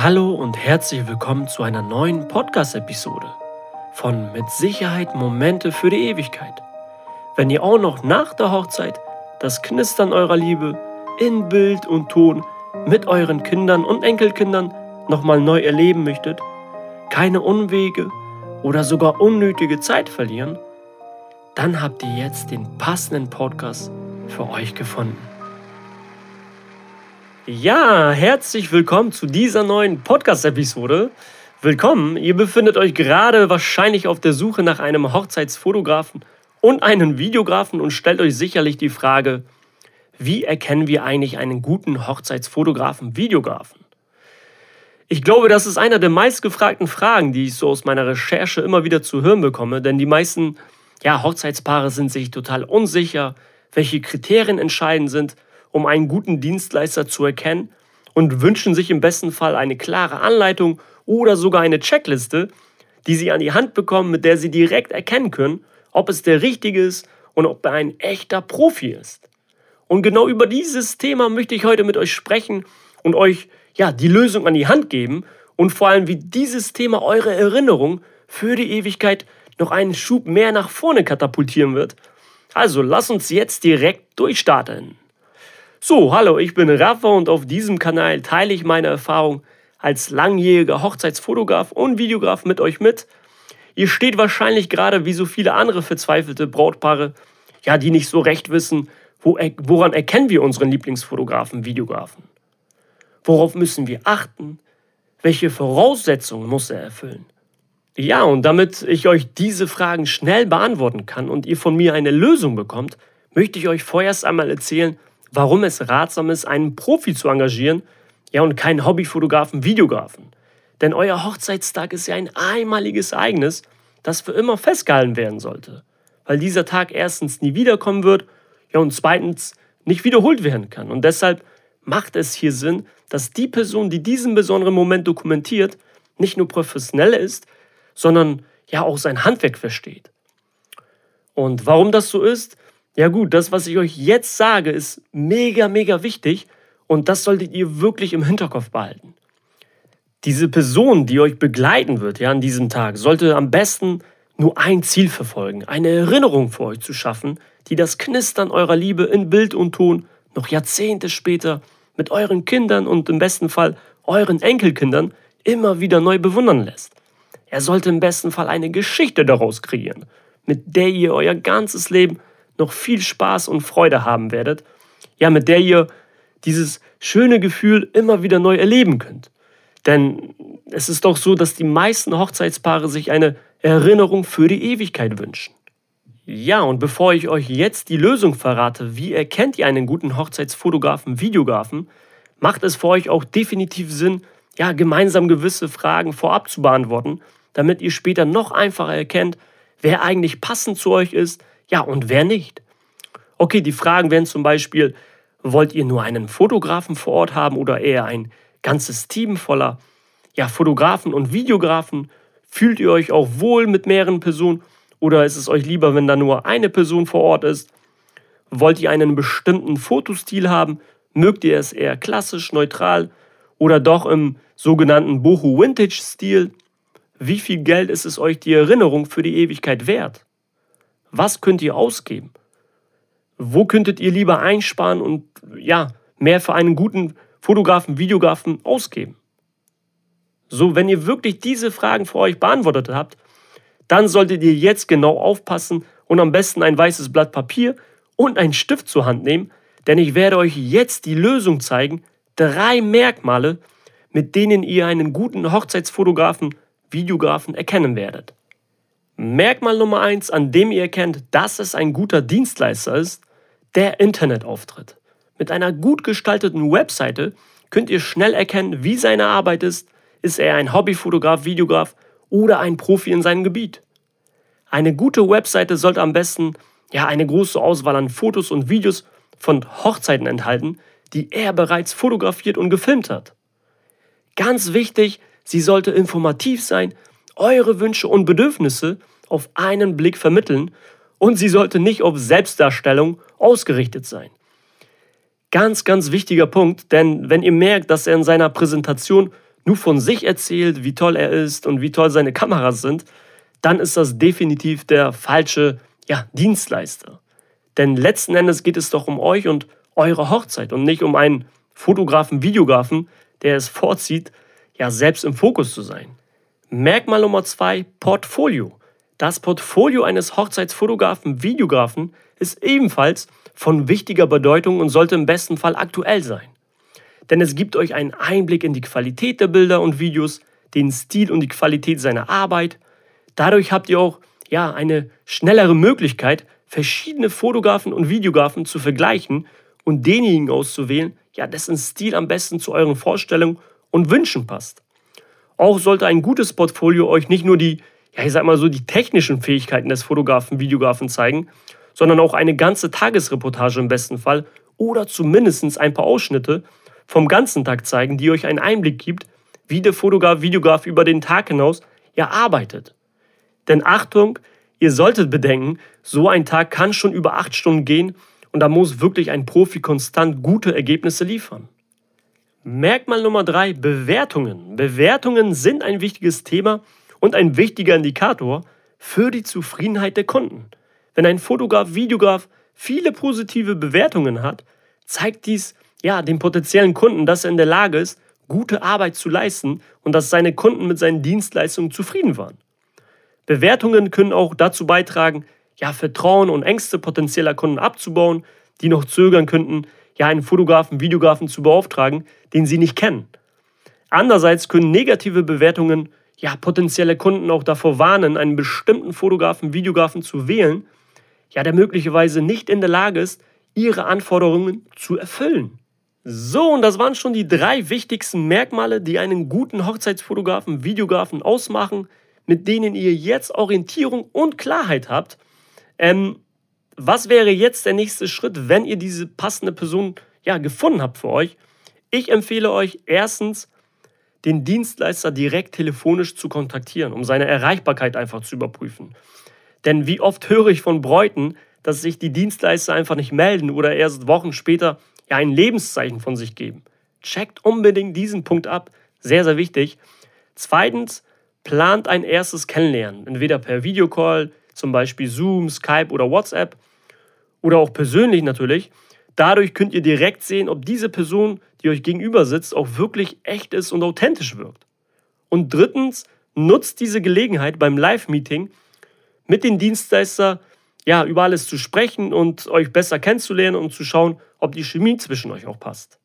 Hallo und herzlich willkommen zu einer neuen Podcast-Episode von Mit Sicherheit Momente für die Ewigkeit. Wenn ihr auch noch nach der Hochzeit das Knistern eurer Liebe in Bild und Ton mit euren Kindern und Enkelkindern nochmal neu erleben möchtet, keine Unwege oder sogar unnötige Zeit verlieren, dann habt ihr jetzt den passenden Podcast für euch gefunden. Ja, herzlich willkommen zu dieser neuen Podcast-Episode. Willkommen, ihr befindet euch gerade wahrscheinlich auf der Suche nach einem Hochzeitsfotografen und einem Videografen und stellt euch sicherlich die Frage, wie erkennen wir eigentlich einen guten Hochzeitsfotografen, Videografen? Ich glaube, das ist einer der meistgefragten Fragen, die ich so aus meiner Recherche immer wieder zu hören bekomme, denn die meisten ja, Hochzeitspaare sind sich total unsicher, welche Kriterien entscheidend sind um einen guten Dienstleister zu erkennen und wünschen sich im besten Fall eine klare Anleitung oder sogar eine Checkliste, die sie an die Hand bekommen, mit der sie direkt erkennen können, ob es der richtige ist und ob er ein echter Profi ist. Und genau über dieses Thema möchte ich heute mit euch sprechen und euch ja die Lösung an die Hand geben und vor allem wie dieses Thema eure Erinnerung für die Ewigkeit noch einen Schub mehr nach vorne katapultieren wird. Also lasst uns jetzt direkt durchstarten. So, hallo, ich bin Rafa und auf diesem Kanal teile ich meine Erfahrung als langjähriger Hochzeitsfotograf und Videograf mit euch mit. Ihr steht wahrscheinlich gerade wie so viele andere verzweifelte Brautpaare, ja, die nicht so recht wissen, wo, woran erkennen wir unseren Lieblingsfotografen, Videografen? Worauf müssen wir achten? Welche Voraussetzungen muss er erfüllen? Ja, und damit ich euch diese Fragen schnell beantworten kann und ihr von mir eine Lösung bekommt, möchte ich euch vorerst einmal erzählen, warum es ratsam ist, einen Profi zu engagieren, ja und keinen Hobbyfotografen, Videografen. Denn euer Hochzeitstag ist ja ein einmaliges Ereignis, das für immer festgehalten werden sollte, weil dieser Tag erstens nie wiederkommen wird, ja und zweitens nicht wiederholt werden kann. Und deshalb macht es hier Sinn, dass die Person, die diesen besonderen Moment dokumentiert, nicht nur professionell ist, sondern ja auch sein Handwerk versteht. Und warum das so ist, ja gut, das, was ich euch jetzt sage, ist mega, mega wichtig und das solltet ihr wirklich im Hinterkopf behalten. Diese Person, die euch begleiten wird ja, an diesem Tag, sollte am besten nur ein Ziel verfolgen, eine Erinnerung für euch zu schaffen, die das Knistern eurer Liebe in Bild und Ton noch Jahrzehnte später mit euren Kindern und im besten Fall euren Enkelkindern immer wieder neu bewundern lässt. Er sollte im besten Fall eine Geschichte daraus kreieren, mit der ihr euer ganzes Leben noch viel Spaß und Freude haben werdet, ja, mit der ihr dieses schöne Gefühl immer wieder neu erleben könnt. Denn es ist doch so, dass die meisten Hochzeitspaare sich eine Erinnerung für die Ewigkeit wünschen. Ja, und bevor ich euch jetzt die Lösung verrate, wie erkennt ihr einen guten Hochzeitsfotografen, Videografen, macht es für euch auch definitiv Sinn, ja, gemeinsam gewisse Fragen vorab zu beantworten, damit ihr später noch einfacher erkennt, wer eigentlich passend zu euch ist, ja, und wer nicht? Okay, die Fragen wären zum Beispiel, wollt ihr nur einen Fotografen vor Ort haben oder eher ein ganzes Team voller ja, Fotografen und Videografen? Fühlt ihr euch auch wohl mit mehreren Personen oder ist es euch lieber, wenn da nur eine Person vor Ort ist? Wollt ihr einen bestimmten Fotostil haben? Mögt ihr es eher klassisch, neutral oder doch im sogenannten Boho Vintage Stil? Wie viel Geld ist es euch die Erinnerung für die Ewigkeit wert? Was könnt ihr ausgeben? Wo könntet ihr lieber einsparen und ja, mehr für einen guten Fotografen, Videografen ausgeben? So, wenn ihr wirklich diese Fragen für euch beantwortet habt, dann solltet ihr jetzt genau aufpassen und am besten ein weißes Blatt Papier und einen Stift zur Hand nehmen, denn ich werde euch jetzt die Lösung zeigen, drei Merkmale, mit denen ihr einen guten Hochzeitsfotografen, Videografen erkennen werdet. Merkmal Nummer eins, an dem ihr erkennt, dass es ein guter Dienstleister ist, der Internetauftritt. Mit einer gut gestalteten Webseite könnt ihr schnell erkennen, wie seine Arbeit ist. Ist er ein Hobbyfotograf, Videograf oder ein Profi in seinem Gebiet? Eine gute Webseite sollte am besten ja eine große Auswahl an Fotos und Videos von Hochzeiten enthalten, die er bereits fotografiert und gefilmt hat. Ganz wichtig, sie sollte informativ sein eure Wünsche und Bedürfnisse auf einen Blick vermitteln und sie sollte nicht auf Selbstdarstellung ausgerichtet sein. Ganz, ganz wichtiger Punkt, denn wenn ihr merkt, dass er in seiner Präsentation nur von sich erzählt, wie toll er ist und wie toll seine Kameras sind, dann ist das definitiv der falsche ja, Dienstleister. Denn letzten Endes geht es doch um euch und eure Hochzeit und nicht um einen Fotografen, Videografen, der es vorzieht, ja selbst im Fokus zu sein. Merkmal Nummer zwei, Portfolio. Das Portfolio eines Hochzeitsfotografen, Videografen ist ebenfalls von wichtiger Bedeutung und sollte im besten Fall aktuell sein. Denn es gibt euch einen Einblick in die Qualität der Bilder und Videos, den Stil und die Qualität seiner Arbeit. Dadurch habt ihr auch ja, eine schnellere Möglichkeit, verschiedene Fotografen und Videografen zu vergleichen und denjenigen auszuwählen, ja, dessen Stil am besten zu euren Vorstellungen und Wünschen passt. Auch sollte ein gutes Portfolio euch nicht nur die, ja, ich sag mal so, die technischen Fähigkeiten des Fotografen, Videografen zeigen, sondern auch eine ganze Tagesreportage im besten Fall oder zumindest ein paar Ausschnitte vom ganzen Tag zeigen, die euch einen Einblick gibt, wie der Fotograf, Videograf über den Tag hinaus ja arbeitet. Denn Achtung, ihr solltet bedenken, so ein Tag kann schon über acht Stunden gehen und da muss wirklich ein Profi konstant gute Ergebnisse liefern. Merkmal Nummer drei: Bewertungen. Bewertungen sind ein wichtiges Thema und ein wichtiger Indikator für die Zufriedenheit der Kunden. Wenn ein Fotograf, Videograf viele positive Bewertungen hat, zeigt dies ja dem potenziellen Kunden, dass er in der Lage ist, gute Arbeit zu leisten und dass seine Kunden mit seinen Dienstleistungen zufrieden waren. Bewertungen können auch dazu beitragen, ja, Vertrauen und Ängste potenzieller Kunden abzubauen, die noch zögern könnten, ja, einen Fotografen, Videografen zu beauftragen, den sie nicht kennen. Andererseits können negative Bewertungen ja potenzielle Kunden auch davor warnen, einen bestimmten Fotografen, Videografen zu wählen, ja, der möglicherweise nicht in der Lage ist, ihre Anforderungen zu erfüllen. So, und das waren schon die drei wichtigsten Merkmale, die einen guten Hochzeitsfotografen, Videografen ausmachen, mit denen ihr jetzt Orientierung und Klarheit habt. Ähm, was wäre jetzt der nächste Schritt, wenn ihr diese passende Person ja, gefunden habt für euch? Ich empfehle euch erstens, den Dienstleister direkt telefonisch zu kontaktieren, um seine Erreichbarkeit einfach zu überprüfen. Denn wie oft höre ich von Bräuten, dass sich die Dienstleister einfach nicht melden oder erst Wochen später ja ein Lebenszeichen von sich geben. Checkt unbedingt diesen Punkt ab, sehr, sehr wichtig. Zweitens, plant ein erstes Kennenlernen, entweder per Videocall, zum Beispiel Zoom, Skype oder WhatsApp oder auch persönlich natürlich. Dadurch könnt ihr direkt sehen, ob diese Person, die euch gegenüber sitzt, auch wirklich echt ist und authentisch wirkt. Und drittens, nutzt diese Gelegenheit beim Live-Meeting mit den Dienstleister ja, über alles zu sprechen und euch besser kennenzulernen und zu schauen, ob die Chemie zwischen euch auch passt.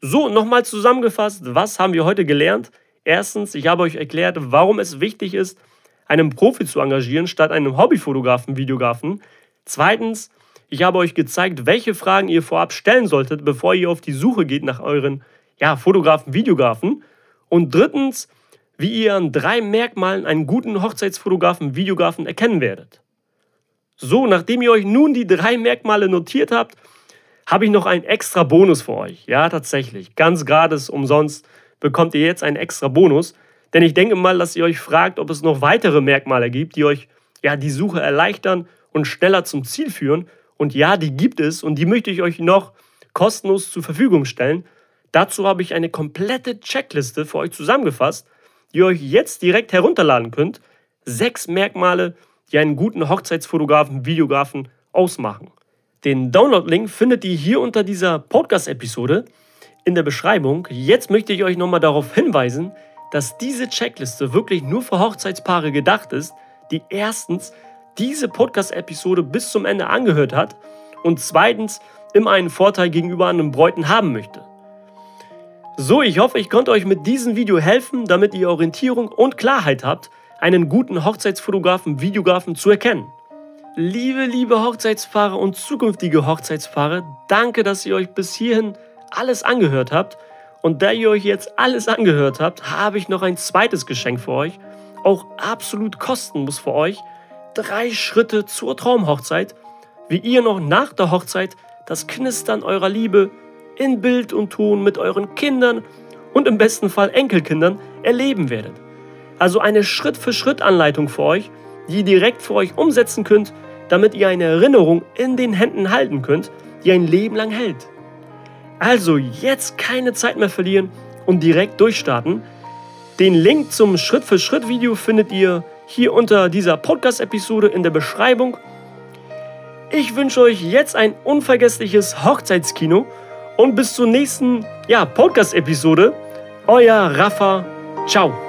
So, nochmal zusammengefasst, was haben wir heute gelernt? Erstens, ich habe euch erklärt, warum es wichtig ist, einen Profi zu engagieren, statt einem Hobbyfotografen, Videografen. Zweitens, ich habe euch gezeigt, welche Fragen ihr vorab stellen solltet, bevor ihr auf die Suche geht nach euren ja, Fotografen, Videografen. Und drittens, wie ihr an drei Merkmalen einen guten Hochzeitsfotografen, Videografen erkennen werdet. So, nachdem ihr euch nun die drei Merkmale notiert habt, habe ich noch einen extra Bonus für euch. Ja, tatsächlich. Ganz gratis, umsonst bekommt ihr jetzt einen extra Bonus. Denn ich denke mal, dass ihr euch fragt, ob es noch weitere Merkmale gibt, die euch ja die Suche erleichtern und schneller zum Ziel führen. Und ja, die gibt es und die möchte ich euch noch kostenlos zur Verfügung stellen. Dazu habe ich eine komplette Checkliste für euch zusammengefasst, die ihr euch jetzt direkt herunterladen könnt. Sechs Merkmale, die einen guten Hochzeitsfotografen, Videografen ausmachen. Den Download-Link findet ihr hier unter dieser Podcast-Episode in der Beschreibung. Jetzt möchte ich euch nochmal darauf hinweisen, dass diese Checkliste wirklich nur für Hochzeitspaare gedacht ist, die erstens diese Podcast-Episode bis zum Ende angehört hat und zweitens immer einen Vorteil gegenüber anderen Bräuten haben möchte. So, ich hoffe, ich konnte euch mit diesem Video helfen, damit ihr Orientierung und Klarheit habt, einen guten Hochzeitsfotografen, Videografen zu erkennen. Liebe, liebe Hochzeitspaare und zukünftige Hochzeitspaare, danke, dass ihr euch bis hierhin alles angehört habt. Und da ihr euch jetzt alles angehört habt, habe ich noch ein zweites Geschenk für euch. Auch absolut kostenlos für euch. Drei Schritte zur Traumhochzeit, wie ihr noch nach der Hochzeit das Knistern eurer Liebe in Bild und Ton mit euren Kindern und im besten Fall Enkelkindern erleben werdet. Also eine Schritt-für-Schritt-Anleitung für euch, die ihr direkt für euch umsetzen könnt, damit ihr eine Erinnerung in den Händen halten könnt, die ein Leben lang hält. Also jetzt keine Zeit mehr verlieren und direkt durchstarten. Den Link zum Schritt-für-Schritt-Video findet ihr hier unter dieser Podcast-Episode in der Beschreibung. Ich wünsche euch jetzt ein unvergessliches Hochzeitskino und bis zur nächsten ja, Podcast-Episode. Euer Rafa. Ciao.